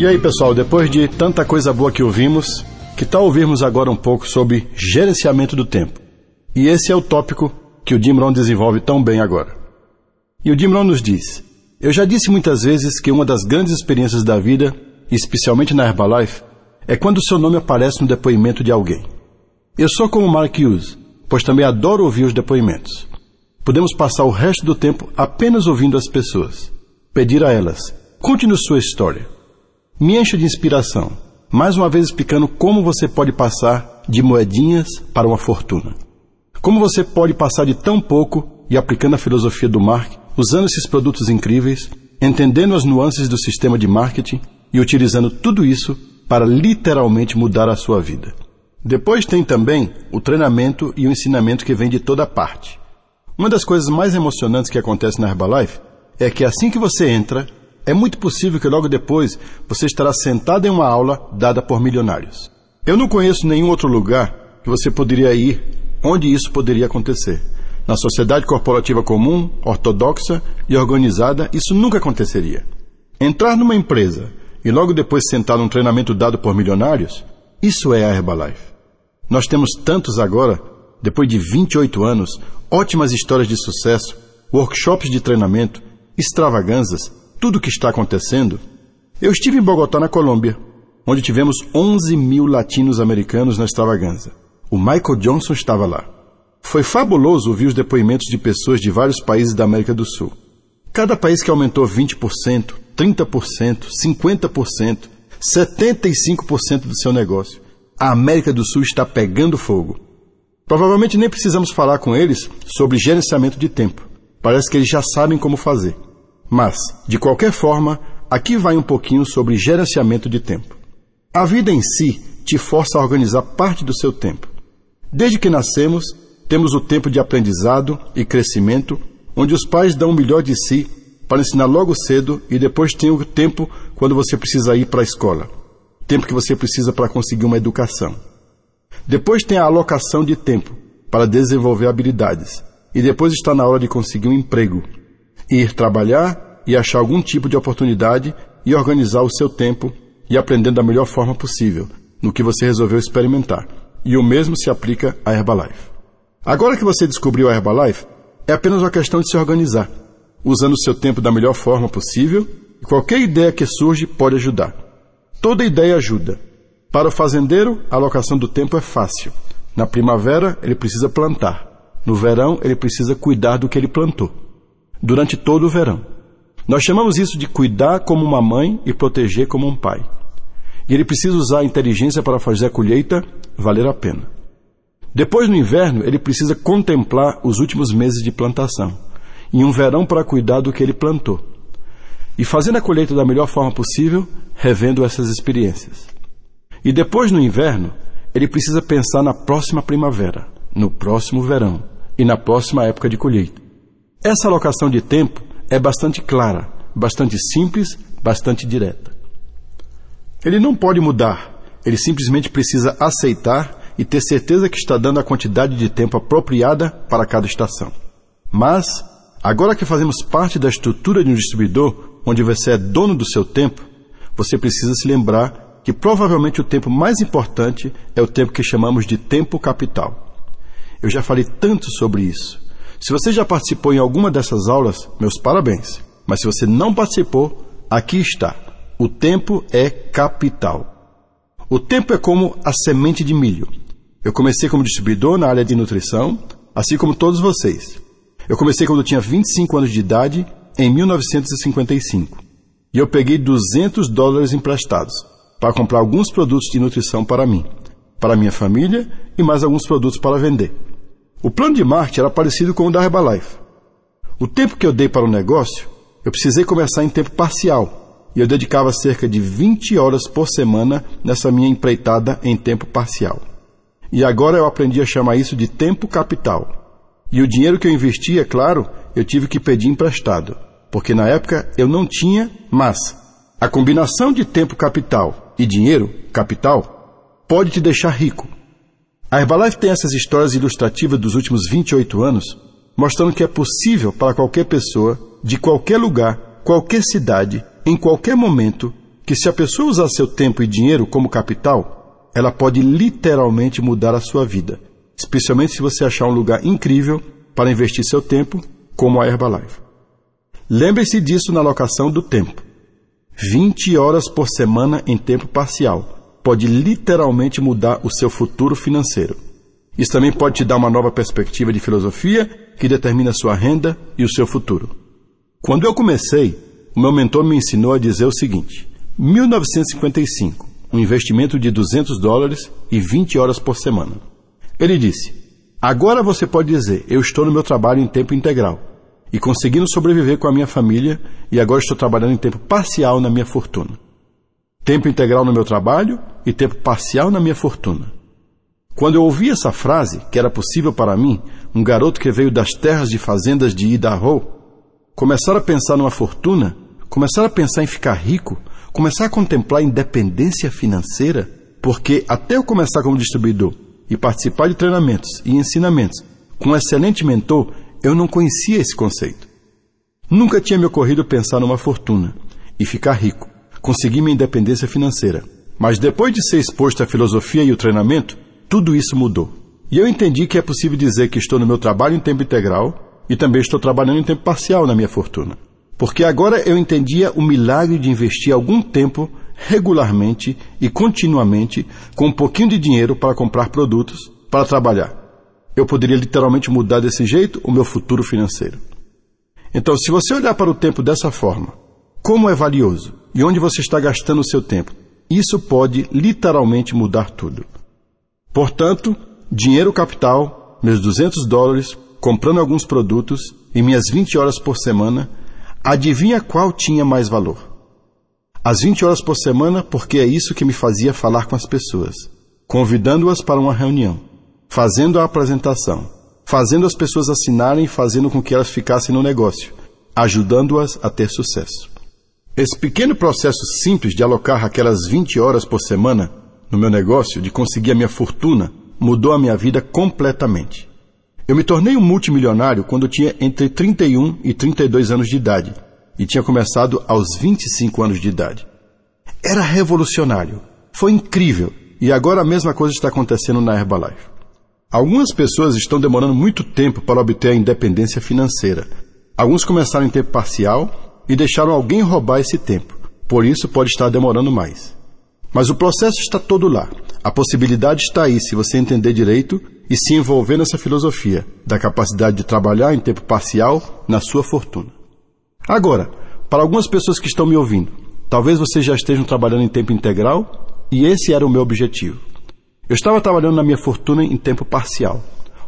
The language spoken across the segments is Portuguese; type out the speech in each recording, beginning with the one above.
E aí, pessoal, depois de tanta coisa boa que ouvimos, que tal ouvirmos agora um pouco sobre gerenciamento do tempo? E esse é o tópico que o Jim Rohn desenvolve tão bem agora. E o Jim Rohn nos diz: Eu já disse muitas vezes que uma das grandes experiências da vida, especialmente na Herbalife, é quando o seu nome aparece no depoimento de alguém. Eu sou como Mark Hughes, pois também adoro ouvir os depoimentos. Podemos passar o resto do tempo apenas ouvindo as pessoas. Pedir a elas: conte-nos sua história. Me encha de inspiração, mais uma vez explicando como você pode passar de moedinhas para uma fortuna. Como você pode passar de tão pouco e aplicando a filosofia do Mark, usando esses produtos incríveis, entendendo as nuances do sistema de marketing e utilizando tudo isso para literalmente mudar a sua vida. Depois tem também o treinamento e o ensinamento que vem de toda parte. Uma das coisas mais emocionantes que acontece na Herbalife é que assim que você entra, é muito possível que logo depois você estará sentado em uma aula dada por milionários. Eu não conheço nenhum outro lugar que você poderia ir onde isso poderia acontecer. Na sociedade corporativa comum, ortodoxa e organizada, isso nunca aconteceria. Entrar numa empresa e logo depois sentar num treinamento dado por milionários, isso é a Herbalife. Nós temos tantos agora, depois de 28 anos, ótimas histórias de sucesso, workshops de treinamento, extravaganzas, tudo o que está acontecendo, eu estive em Bogotá, na Colômbia, onde tivemos 11 mil latinos americanos na extravaganza. O Michael Johnson estava lá. Foi fabuloso ouvir os depoimentos de pessoas de vários países da América do Sul. Cada país que aumentou 20%, 30%, 50%, 75% do seu negócio. A América do Sul está pegando fogo. Provavelmente nem precisamos falar com eles sobre gerenciamento de tempo. Parece que eles já sabem como fazer. Mas, de qualquer forma, aqui vai um pouquinho sobre gerenciamento de tempo. A vida em si te força a organizar parte do seu tempo. Desde que nascemos, temos o tempo de aprendizado e crescimento, onde os pais dão o melhor de si para ensinar logo cedo e depois tem o tempo quando você precisa ir para a escola. Tempo que você precisa para conseguir uma educação. Depois tem a alocação de tempo para desenvolver habilidades. E depois está na hora de conseguir um emprego, ir trabalhar e achar algum tipo de oportunidade e organizar o seu tempo e aprender da melhor forma possível no que você resolveu experimentar. E o mesmo se aplica à Herbalife. Agora que você descobriu a Herbalife, é apenas uma questão de se organizar, usando o seu tempo da melhor forma possível e qualquer ideia que surge pode ajudar. Toda ideia ajuda. Para o fazendeiro, a alocação do tempo é fácil. Na primavera, ele precisa plantar. No verão, ele precisa cuidar do que ele plantou durante todo o verão. Nós chamamos isso de cuidar como uma mãe e proteger como um pai. E ele precisa usar a inteligência para fazer a colheita valer a pena. Depois, no inverno, ele precisa contemplar os últimos meses de plantação e um verão para cuidar do que ele plantou. E fazendo a colheita da melhor forma possível, revendo essas experiências. E depois, no inverno, ele precisa pensar na próxima primavera, no próximo verão e na próxima época de colheita. Essa alocação de tempo é bastante clara, bastante simples, bastante direta. Ele não pode mudar, ele simplesmente precisa aceitar e ter certeza que está dando a quantidade de tempo apropriada para cada estação. Mas, agora que fazemos parte da estrutura de um distribuidor, onde você é dono do seu tempo, você precisa se lembrar que provavelmente o tempo mais importante é o tempo que chamamos de tempo capital. Eu já falei tanto sobre isso. Se você já participou em alguma dessas aulas, meus parabéns. Mas se você não participou, aqui está. O tempo é capital. O tempo é como a semente de milho. Eu comecei como distribuidor na área de nutrição, assim como todos vocês. Eu comecei quando eu tinha 25 anos de idade, em 1955. E eu peguei 200 dólares emprestados para comprar alguns produtos de nutrição para mim, para minha família e mais alguns produtos para vender. O plano de marketing era parecido com o da Herbalife. O tempo que eu dei para o negócio, eu precisei começar em tempo parcial, e eu dedicava cerca de 20 horas por semana nessa minha empreitada em tempo parcial. E agora eu aprendi a chamar isso de tempo capital. E o dinheiro que eu investi, é claro, eu tive que pedir emprestado, porque na época eu não tinha, mas a combinação de tempo capital e dinheiro capital pode te deixar rico a Herbalife tem essas histórias ilustrativas dos últimos 28 anos, mostrando que é possível para qualquer pessoa, de qualquer lugar, qualquer cidade, em qualquer momento, que se a pessoa usar seu tempo e dinheiro como capital, ela pode literalmente mudar a sua vida, especialmente se você achar um lugar incrível para investir seu tempo, como a Herbalife. Lembre-se disso na alocação do tempo. 20 horas por semana em tempo parcial pode literalmente mudar o seu futuro financeiro. Isso também pode te dar uma nova perspectiva de filosofia que determina sua renda e o seu futuro. Quando eu comecei, o meu mentor me ensinou a dizer o seguinte: 1955, um investimento de 200 dólares e 20 horas por semana. Ele disse: Agora você pode dizer, eu estou no meu trabalho em tempo integral e conseguindo sobreviver com a minha família e agora estou trabalhando em tempo parcial na minha fortuna. Tempo integral no meu trabalho e tempo parcial na minha fortuna. Quando eu ouvi essa frase, que era possível para mim, um garoto que veio das terras de fazendas de Idaho, começar a pensar numa fortuna, começar a pensar em ficar rico, começar a contemplar independência financeira, porque até eu começar como distribuidor e participar de treinamentos e ensinamentos com um excelente mentor, eu não conhecia esse conceito. Nunca tinha me ocorrido pensar numa fortuna e ficar rico, conseguir minha independência financeira. Mas depois de ser exposto à filosofia e o treinamento, tudo isso mudou. E eu entendi que é possível dizer que estou no meu trabalho em tempo integral e também estou trabalhando em tempo parcial na minha fortuna. Porque agora eu entendia o milagre de investir algum tempo regularmente e continuamente com um pouquinho de dinheiro para comprar produtos, para trabalhar. Eu poderia literalmente mudar desse jeito o meu futuro financeiro. Então, se você olhar para o tempo dessa forma, como é valioso e onde você está gastando o seu tempo, isso pode literalmente mudar tudo. Portanto, dinheiro capital, meus 200 dólares, comprando alguns produtos e minhas 20 horas por semana, adivinha qual tinha mais valor? As 20 horas por semana, porque é isso que me fazia falar com as pessoas, convidando-as para uma reunião, fazendo a apresentação, fazendo as pessoas assinarem e fazendo com que elas ficassem no negócio, ajudando-as a ter sucesso. Esse pequeno processo simples de alocar aquelas 20 horas por semana no meu negócio, de conseguir a minha fortuna, mudou a minha vida completamente. Eu me tornei um multimilionário quando tinha entre 31 e 32 anos de idade e tinha começado aos 25 anos de idade. Era revolucionário, foi incrível e agora a mesma coisa está acontecendo na Herbalife. Algumas pessoas estão demorando muito tempo para obter a independência financeira. Alguns começaram em tempo parcial e deixaram alguém roubar esse tempo, por isso pode estar demorando mais. Mas o processo está todo lá. A possibilidade está aí se você entender direito e se envolver nessa filosofia da capacidade de trabalhar em tempo parcial na sua fortuna. Agora, para algumas pessoas que estão me ouvindo, talvez vocês já estejam trabalhando em tempo integral e esse era o meu objetivo. Eu estava trabalhando na minha fortuna em tempo parcial.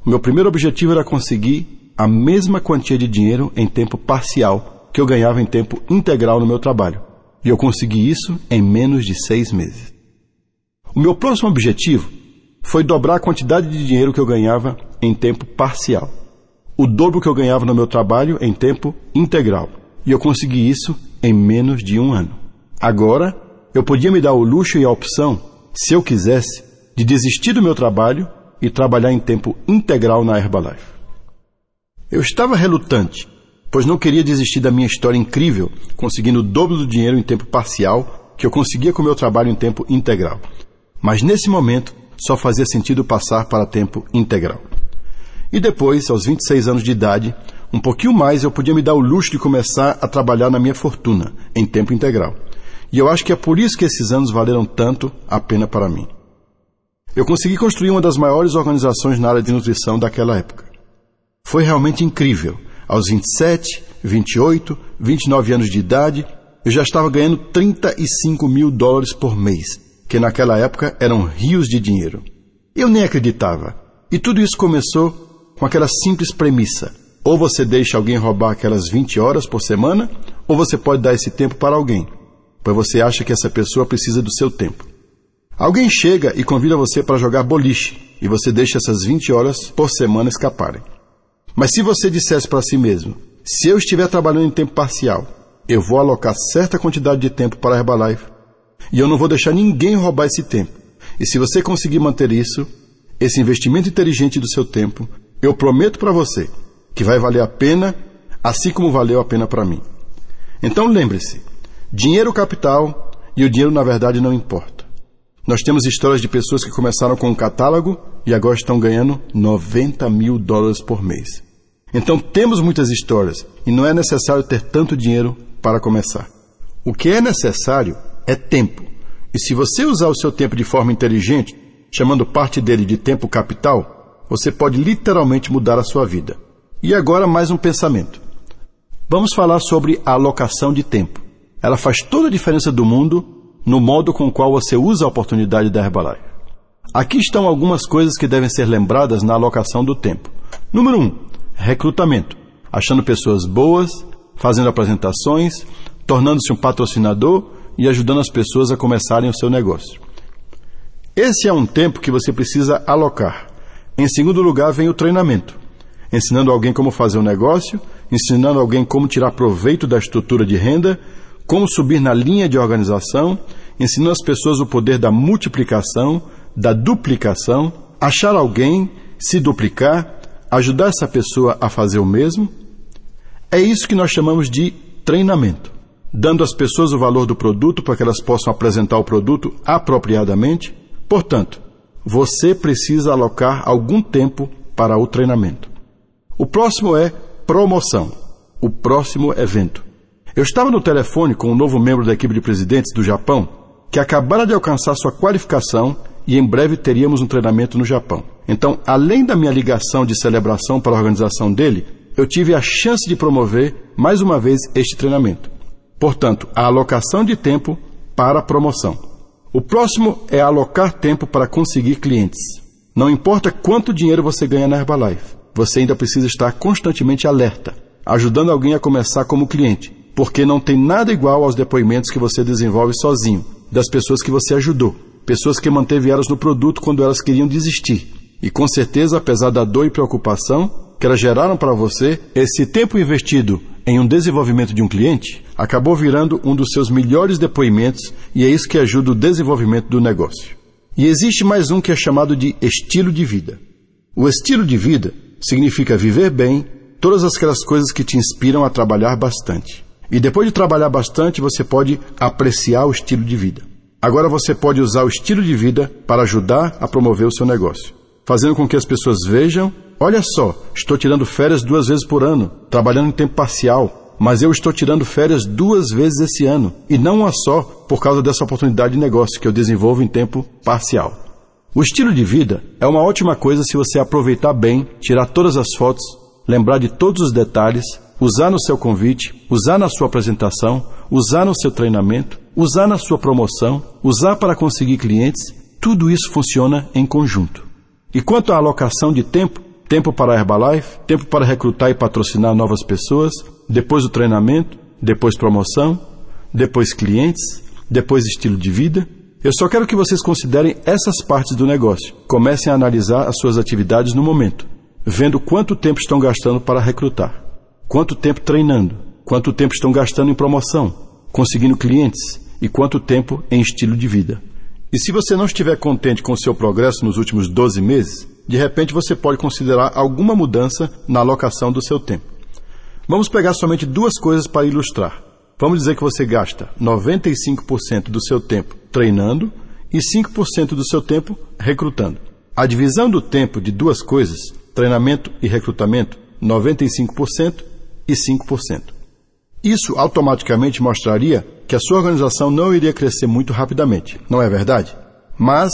O meu primeiro objetivo era conseguir a mesma quantia de dinheiro em tempo parcial que eu ganhava em tempo integral no meu trabalho. E eu consegui isso em menos de seis meses. O meu próximo objetivo foi dobrar a quantidade de dinheiro que eu ganhava em tempo parcial. O dobro que eu ganhava no meu trabalho em tempo integral. E eu consegui isso em menos de um ano. Agora, eu podia me dar o luxo e a opção, se eu quisesse, de desistir do meu trabalho e trabalhar em tempo integral na Herbalife. Eu estava relutante, pois não queria desistir da minha história incrível, conseguindo o dobro do dinheiro em tempo parcial que eu conseguia com meu trabalho em tempo integral. Mas nesse momento, só fazia sentido passar para tempo integral. E depois, aos 26 anos de idade, um pouquinho mais eu podia me dar o luxo de começar a trabalhar na minha fortuna, em tempo integral. E eu acho que é por isso que esses anos valeram tanto a pena para mim. Eu consegui construir uma das maiores organizações na área de nutrição daquela época. Foi realmente incrível aos 27, 28, 29 anos de idade, eu já estava ganhando 35 mil dólares por mês, que naquela época eram rios de dinheiro. Eu nem acreditava. E tudo isso começou com aquela simples premissa: ou você deixa alguém roubar aquelas 20 horas por semana, ou você pode dar esse tempo para alguém, pois você acha que essa pessoa precisa do seu tempo. Alguém chega e convida você para jogar boliche, e você deixa essas 20 horas por semana escaparem. Mas se você dissesse para si mesmo, se eu estiver trabalhando em tempo parcial, eu vou alocar certa quantidade de tempo para a Herbalife e eu não vou deixar ninguém roubar esse tempo. E se você conseguir manter isso, esse investimento inteligente do seu tempo, eu prometo para você que vai valer a pena, assim como valeu a pena para mim. Então lembre-se: dinheiro capital e o dinheiro na verdade não importa. Nós temos histórias de pessoas que começaram com um catálogo e agora estão ganhando 90 mil dólares por mês. Então temos muitas histórias e não é necessário ter tanto dinheiro para começar. O que é necessário é tempo. E se você usar o seu tempo de forma inteligente, chamando parte dele de tempo capital, você pode literalmente mudar a sua vida. E agora mais um pensamento. Vamos falar sobre a alocação de tempo. Ela faz toda a diferença do mundo no modo com o qual você usa a oportunidade da Herbalife. Aqui estão algumas coisas que devem ser lembradas na alocação do tempo. Número 1. Um, recrutamento. Achando pessoas boas, fazendo apresentações, tornando-se um patrocinador e ajudando as pessoas a começarem o seu negócio. Esse é um tempo que você precisa alocar. Em segundo lugar, vem o treinamento. Ensinando alguém como fazer um negócio, ensinando alguém como tirar proveito da estrutura de renda como subir na linha de organização, ensinando as pessoas o poder da multiplicação, da duplicação, achar alguém, se duplicar, ajudar essa pessoa a fazer o mesmo. É isso que nós chamamos de treinamento, dando às pessoas o valor do produto para que elas possam apresentar o produto apropriadamente. Portanto, você precisa alocar algum tempo para o treinamento. O próximo é promoção, o próximo evento. Eu estava no telefone com um novo membro da equipe de presidentes do Japão que acabara de alcançar sua qualificação e em breve teríamos um treinamento no Japão. Então, além da minha ligação de celebração para a organização dele, eu tive a chance de promover mais uma vez este treinamento. Portanto, a alocação de tempo para a promoção. O próximo é alocar tempo para conseguir clientes. Não importa quanto dinheiro você ganha na Herbalife, você ainda precisa estar constantemente alerta, ajudando alguém a começar como cliente porque não tem nada igual aos depoimentos que você desenvolve sozinho, das pessoas que você ajudou, pessoas que manteve elas no produto quando elas queriam desistir. E com certeza, apesar da dor e preocupação que elas geraram para você, esse tempo investido em um desenvolvimento de um cliente acabou virando um dos seus melhores depoimentos e é isso que ajuda o desenvolvimento do negócio. E existe mais um que é chamado de estilo de vida. O estilo de vida significa viver bem todas aquelas coisas que te inspiram a trabalhar bastante. E depois de trabalhar bastante, você pode apreciar o estilo de vida. Agora você pode usar o estilo de vida para ajudar a promover o seu negócio, fazendo com que as pessoas vejam: olha só, estou tirando férias duas vezes por ano, trabalhando em tempo parcial, mas eu estou tirando férias duas vezes esse ano, e não uma só por causa dessa oportunidade de negócio que eu desenvolvo em tempo parcial. O estilo de vida é uma ótima coisa se você aproveitar bem, tirar todas as fotos, lembrar de todos os detalhes usar no seu convite, usar na sua apresentação, usar no seu treinamento, usar na sua promoção, usar para conseguir clientes, tudo isso funciona em conjunto. E quanto à alocação de tempo, tempo para a Herbalife, tempo para recrutar e patrocinar novas pessoas, depois o treinamento, depois promoção, depois clientes, depois estilo de vida, eu só quero que vocês considerem essas partes do negócio. Comecem a analisar as suas atividades no momento, vendo quanto tempo estão gastando para recrutar. Quanto tempo treinando? Quanto tempo estão gastando em promoção? Conseguindo clientes? E quanto tempo em estilo de vida? E se você não estiver contente com o seu progresso nos últimos 12 meses, de repente você pode considerar alguma mudança na alocação do seu tempo. Vamos pegar somente duas coisas para ilustrar. Vamos dizer que você gasta 95% do seu tempo treinando e 5% do seu tempo recrutando. A divisão do tempo de duas coisas, treinamento e recrutamento, 95% e 5%. Isso automaticamente mostraria que a sua organização não iria crescer muito rapidamente, não é verdade? Mas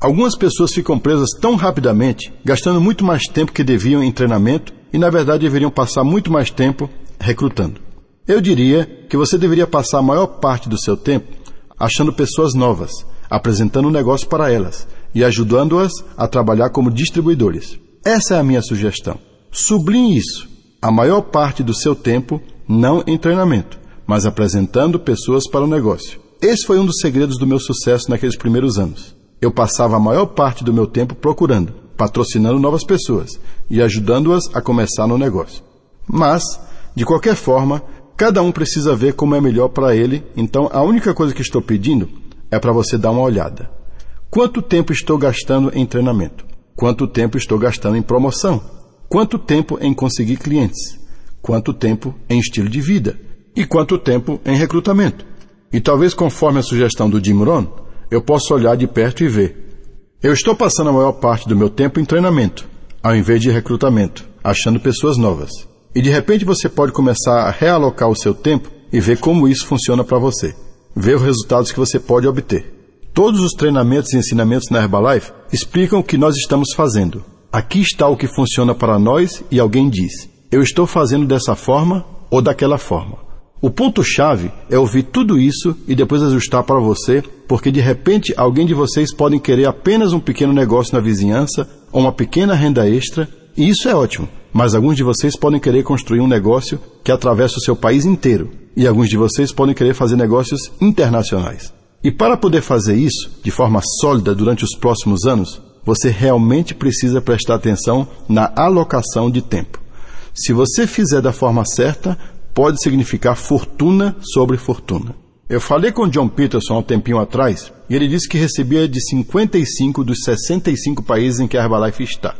algumas pessoas ficam presas tão rapidamente, gastando muito mais tempo que deviam em treinamento e, na verdade, deveriam passar muito mais tempo recrutando. Eu diria que você deveria passar a maior parte do seu tempo achando pessoas novas, apresentando um negócio para elas e ajudando-as a trabalhar como distribuidores. Essa é a minha sugestão. Sublinhe isso a maior parte do seu tempo não em treinamento, mas apresentando pessoas para o negócio. Esse foi um dos segredos do meu sucesso naqueles primeiros anos. Eu passava a maior parte do meu tempo procurando, patrocinando novas pessoas e ajudando-as a começar no negócio. Mas, de qualquer forma, cada um precisa ver como é melhor para ele, então a única coisa que estou pedindo é para você dar uma olhada. Quanto tempo estou gastando em treinamento? Quanto tempo estou gastando em promoção? Quanto tempo em conseguir clientes? Quanto tempo em estilo de vida? E quanto tempo em recrutamento? E talvez conforme a sugestão do Jim Rohn, eu possa olhar de perto e ver. Eu estou passando a maior parte do meu tempo em treinamento, ao invés de recrutamento, achando pessoas novas. E de repente você pode começar a realocar o seu tempo e ver como isso funciona para você. Ver os resultados que você pode obter. Todos os treinamentos e ensinamentos na Herbalife explicam o que nós estamos fazendo. Aqui está o que funciona para nós e alguém diz: Eu estou fazendo dessa forma ou daquela forma. O ponto-chave é ouvir tudo isso e depois ajustar para você, porque de repente alguém de vocês pode querer apenas um pequeno negócio na vizinhança ou uma pequena renda extra, e isso é ótimo. Mas alguns de vocês podem querer construir um negócio que atravessa o seu país inteiro, e alguns de vocês podem querer fazer negócios internacionais. E para poder fazer isso de forma sólida durante os próximos anos, você realmente precisa prestar atenção na alocação de tempo. Se você fizer da forma certa, pode significar fortuna sobre fortuna. Eu falei com John Peterson há um tempinho atrás e ele disse que recebia de 55 dos 65 países em que a Herbalife está.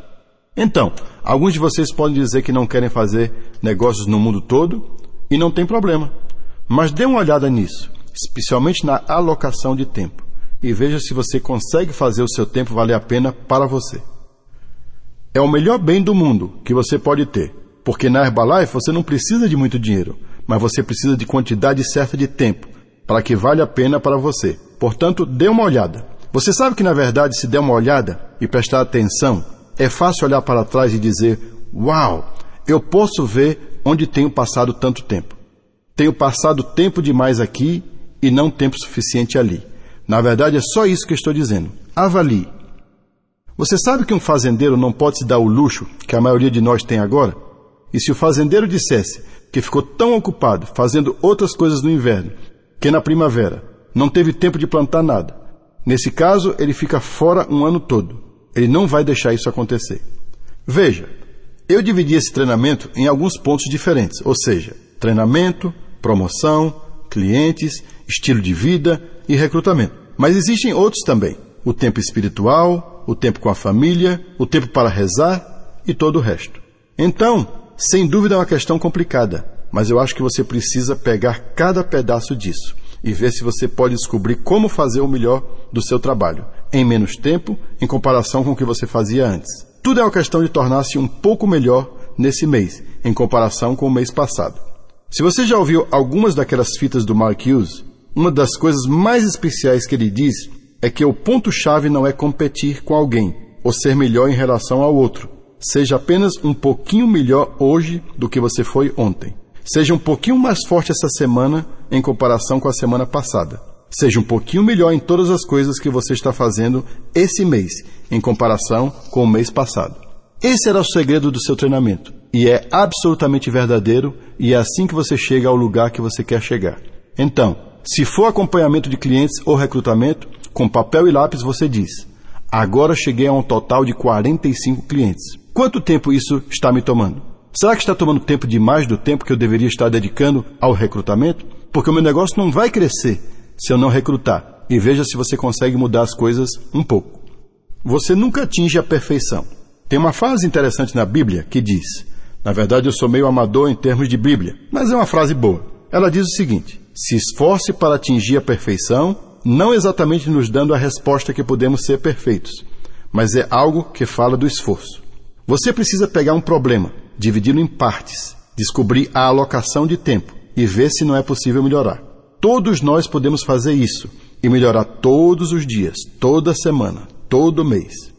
Então, alguns de vocês podem dizer que não querem fazer negócios no mundo todo e não tem problema. Mas dê uma olhada nisso, especialmente na alocação de tempo, e veja se você consegue fazer o seu tempo valer a pena para você. É o melhor bem do mundo que você pode ter porque na Herbalife você não precisa de muito dinheiro, mas você precisa de quantidade certa de tempo para que vale a pena para você. Portanto, dê uma olhada. Você sabe que na verdade, se der uma olhada e prestar atenção, é fácil olhar para trás e dizer: Uau, eu posso ver onde tenho passado tanto tempo. Tenho passado tempo demais aqui e não tempo suficiente ali. Na verdade, é só isso que estou dizendo. Avalie. Você sabe que um fazendeiro não pode se dar o luxo que a maioria de nós tem agora? E se o fazendeiro dissesse que ficou tão ocupado fazendo outras coisas no inverno que na primavera não teve tempo de plantar nada, nesse caso ele fica fora um ano todo. Ele não vai deixar isso acontecer. Veja, eu dividi esse treinamento em alguns pontos diferentes, ou seja, treinamento, promoção, clientes, estilo de vida e recrutamento. Mas existem outros também: o tempo espiritual, o tempo com a família, o tempo para rezar e todo o resto. Então, sem dúvida é uma questão complicada, mas eu acho que você precisa pegar cada pedaço disso e ver se você pode descobrir como fazer o melhor do seu trabalho, em menos tempo, em comparação com o que você fazia antes. Tudo é uma questão de tornar-se um pouco melhor nesse mês, em comparação com o mês passado. Se você já ouviu algumas daquelas fitas do Mark Hughes, uma das coisas mais especiais que ele diz é que o ponto-chave não é competir com alguém ou ser melhor em relação ao outro, Seja apenas um pouquinho melhor hoje do que você foi ontem. Seja um pouquinho mais forte essa semana em comparação com a semana passada. Seja um pouquinho melhor em todas as coisas que você está fazendo esse mês, em comparação com o mês passado. Esse era o segredo do seu treinamento. E é absolutamente verdadeiro, e é assim que você chega ao lugar que você quer chegar. Então, se for acompanhamento de clientes ou recrutamento, com papel e lápis você diz: Agora cheguei a um total de 45 clientes. Quanto tempo isso está me tomando? Será que está tomando tempo demais do tempo que eu deveria estar dedicando ao recrutamento? Porque o meu negócio não vai crescer se eu não recrutar. E veja se você consegue mudar as coisas um pouco. Você nunca atinge a perfeição. Tem uma frase interessante na Bíblia que diz: Na verdade, eu sou meio amador em termos de Bíblia, mas é uma frase boa. Ela diz o seguinte: Se esforce para atingir a perfeição, não exatamente nos dando a resposta que podemos ser perfeitos, mas é algo que fala do esforço. Você precisa pegar um problema, dividi-lo em partes, descobrir a alocação de tempo e ver se não é possível melhorar. Todos nós podemos fazer isso e melhorar todos os dias, toda semana, todo mês.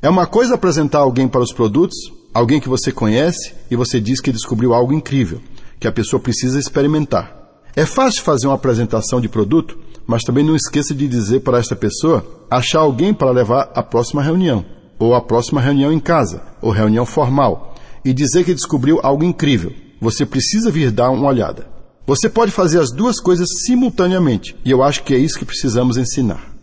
É uma coisa apresentar alguém para os produtos, alguém que você conhece e você diz que descobriu algo incrível, que a pessoa precisa experimentar. É fácil fazer uma apresentação de produto, mas também não esqueça de dizer para esta pessoa achar alguém para levar à próxima reunião ou a próxima reunião em casa, ou reunião formal, e dizer que descobriu algo incrível. Você precisa vir dar uma olhada. Você pode fazer as duas coisas simultaneamente, e eu acho que é isso que precisamos ensinar.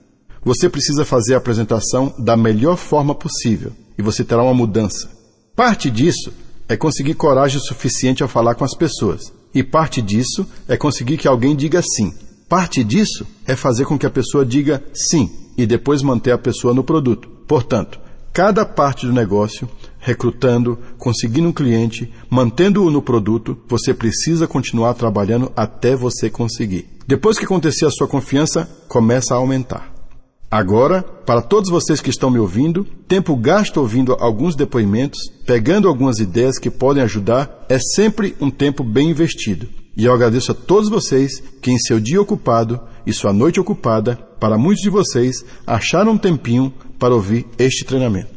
Você precisa fazer a apresentação da melhor forma possível, e você terá uma mudança. Parte disso é conseguir coragem suficiente ao falar com as pessoas, e parte disso é conseguir que alguém diga sim. Parte disso é fazer com que a pessoa diga sim e depois manter a pessoa no produto. Portanto, Cada parte do negócio recrutando, conseguindo um cliente, mantendo-o no produto, você precisa continuar trabalhando até você conseguir. Depois que acontecer a sua confiança, começa a aumentar. Agora, para todos vocês que estão me ouvindo, tempo gasto ouvindo alguns depoimentos, pegando algumas ideias que podem ajudar, é sempre um tempo bem investido. E eu agradeço a todos vocês que, em seu dia ocupado e sua noite ocupada, para muitos de vocês, acharam um tempinho para ouvir este treinamento.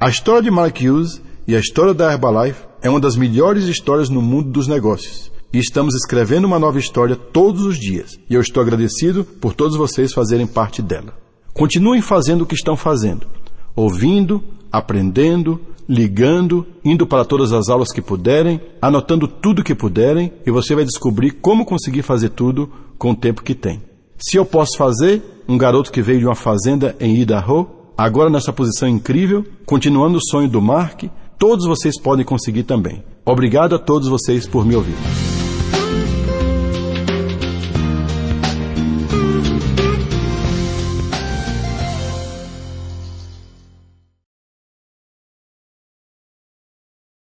A história de Mark Hughes e a história da Herbalife é uma das melhores histórias no mundo dos negócios. E estamos escrevendo uma nova história todos os dias. E eu estou agradecido por todos vocês fazerem parte dela. Continuem fazendo o que estão fazendo, ouvindo, aprendendo, ligando, indo para todas as aulas que puderem, anotando tudo que puderem, e você vai descobrir como conseguir fazer tudo com o tempo que tem. Se eu posso fazer, um garoto que veio de uma fazenda em Idaho, agora nessa posição incrível, continuando o sonho do Mark, todos vocês podem conseguir também. Obrigado a todos vocês por me ouvir.